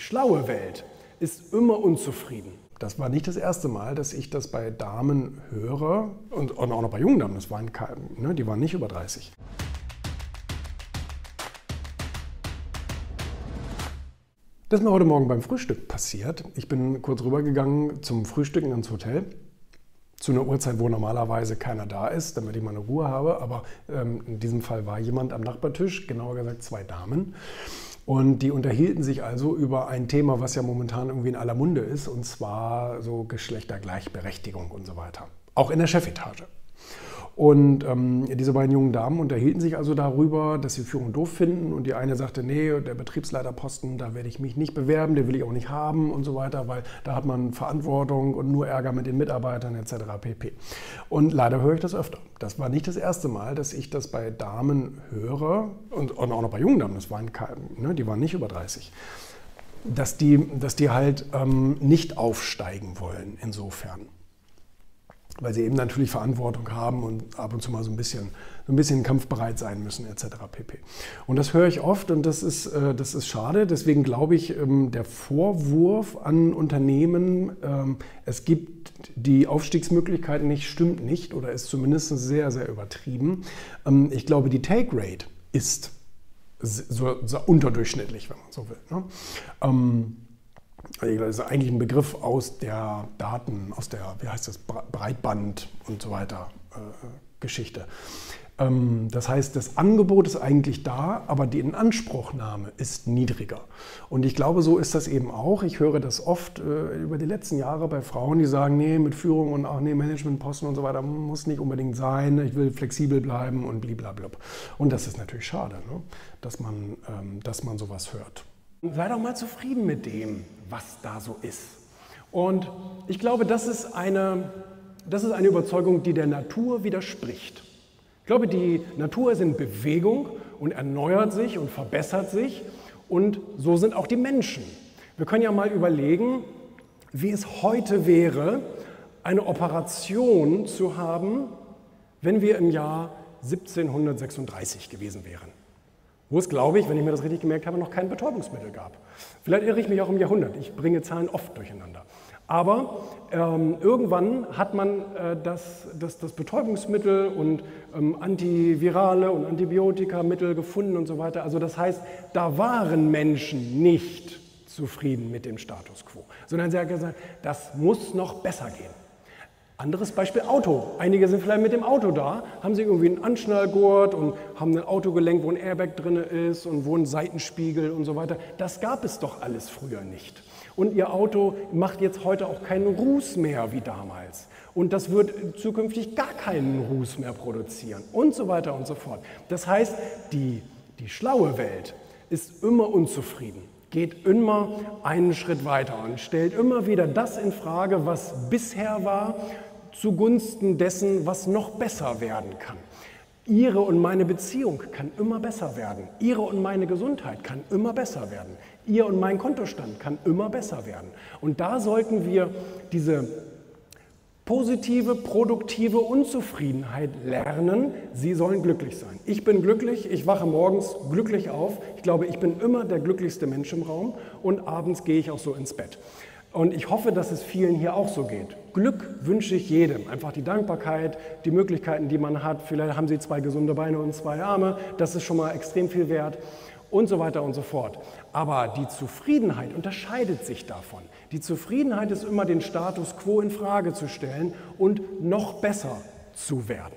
schlaue Welt ist immer unzufrieden. Das war nicht das erste Mal, dass ich das bei Damen höre und, auch noch bei jungen Damen, das waren, ne, die waren nicht über 30. Das ist mir heute Morgen beim Frühstück passiert. Ich bin kurz rübergegangen zum Frühstücken ins Hotel. Zu einer Uhrzeit, wo normalerweise keiner da ist, damit ich mal eine Ruhe habe. Aber ähm, in diesem Fall war jemand am Nachbartisch, genauer gesagt zwei Damen. Und die unterhielten sich also über ein Thema, was ja momentan irgendwie in aller Munde ist, und zwar so Geschlechtergleichberechtigung und so weiter. Auch in der Chefetage. Und ähm, diese beiden jungen Damen unterhielten sich also darüber, dass sie Führung doof finden. Und die eine sagte, nee, der Betriebsleiterposten, da werde ich mich nicht bewerben, den will ich auch nicht haben und so weiter, weil da hat man Verantwortung und nur Ärger mit den Mitarbeitern etc. pp. Und leider höre ich das öfter. Das war nicht das erste Mal, dass ich das bei Damen höre und, und auch noch bei jungen Damen, das waren ne, die waren nicht über 30 dass die, dass die halt ähm, nicht aufsteigen wollen insofern weil sie eben natürlich Verantwortung haben und ab und zu mal so ein bisschen, so ein bisschen kampfbereit sein müssen etc. pp. Und das höre ich oft und das ist, äh, das ist schade. Deswegen glaube ich, ähm, der Vorwurf an Unternehmen, ähm, es gibt die Aufstiegsmöglichkeiten nicht, stimmt nicht oder ist zumindest sehr, sehr übertrieben. Ähm, ich glaube, die Take Rate ist so, so unterdurchschnittlich, wenn man so will. Ne? Das ist eigentlich ein Begriff aus der Daten, aus der, wie heißt das, Breitband und so weiter äh, Geschichte. Ähm, das heißt, das Angebot ist eigentlich da, aber die Inanspruchnahme ist niedriger. Und ich glaube, so ist das eben auch. Ich höre das oft äh, über die letzten Jahre bei Frauen, die sagen, nee, mit Führung und auch nee, Managementposten und so weiter muss nicht unbedingt sein. Ich will flexibel bleiben und blablabla. Und das ist natürlich schade, ne? dass, man, ähm, dass man sowas hört. Sei doch mal zufrieden mit dem, was da so ist. Und ich glaube, das ist eine, das ist eine Überzeugung, die der Natur widerspricht. Ich glaube, die Natur ist in Bewegung und erneuert sich und verbessert sich. Und so sind auch die Menschen. Wir können ja mal überlegen, wie es heute wäre, eine Operation zu haben, wenn wir im Jahr 1736 gewesen wären wo es, glaube ich, wenn ich mir das richtig gemerkt habe, noch kein Betäubungsmittel gab. Vielleicht irre ich mich auch im Jahrhundert. Ich bringe Zahlen oft durcheinander. Aber ähm, irgendwann hat man äh, das, das, das, Betäubungsmittel und ähm, Antivirale und Antibiotikamittel gefunden und so weiter. Also das heißt, da waren Menschen nicht zufrieden mit dem Status quo, sondern sie haben gesagt, das muss noch besser gehen. Anderes Beispiel Auto. Einige sind vielleicht mit dem Auto da, haben sich irgendwie einen Anschnallgurt und haben ein Auto gelenkt, wo ein Airbag drin ist und wo ein Seitenspiegel und so weiter. Das gab es doch alles früher nicht. Und ihr Auto macht jetzt heute auch keinen Ruß mehr wie damals. Und das wird zukünftig gar keinen Ruß mehr produzieren und so weiter und so fort. Das heißt, die, die schlaue Welt ist immer unzufrieden geht immer einen Schritt weiter und stellt immer wieder das in Frage, was bisher war, zugunsten dessen, was noch besser werden kann. Ihre und meine Beziehung kann immer besser werden. Ihre und meine Gesundheit kann immer besser werden. Ihr und mein Kontostand kann immer besser werden. Und da sollten wir diese positive, produktive Unzufriedenheit lernen. Sie sollen glücklich sein. Ich bin glücklich, ich wache morgens glücklich auf. Ich glaube, ich bin immer der glücklichste Mensch im Raum und abends gehe ich auch so ins Bett. Und ich hoffe, dass es vielen hier auch so geht. Glück wünsche ich jedem. Einfach die Dankbarkeit, die Möglichkeiten, die man hat. Vielleicht haben Sie zwei gesunde Beine und zwei Arme. Das ist schon mal extrem viel wert. Und so weiter und so fort. Aber die Zufriedenheit unterscheidet sich davon. Die Zufriedenheit ist immer den Status quo in Frage zu stellen und noch besser zu werden.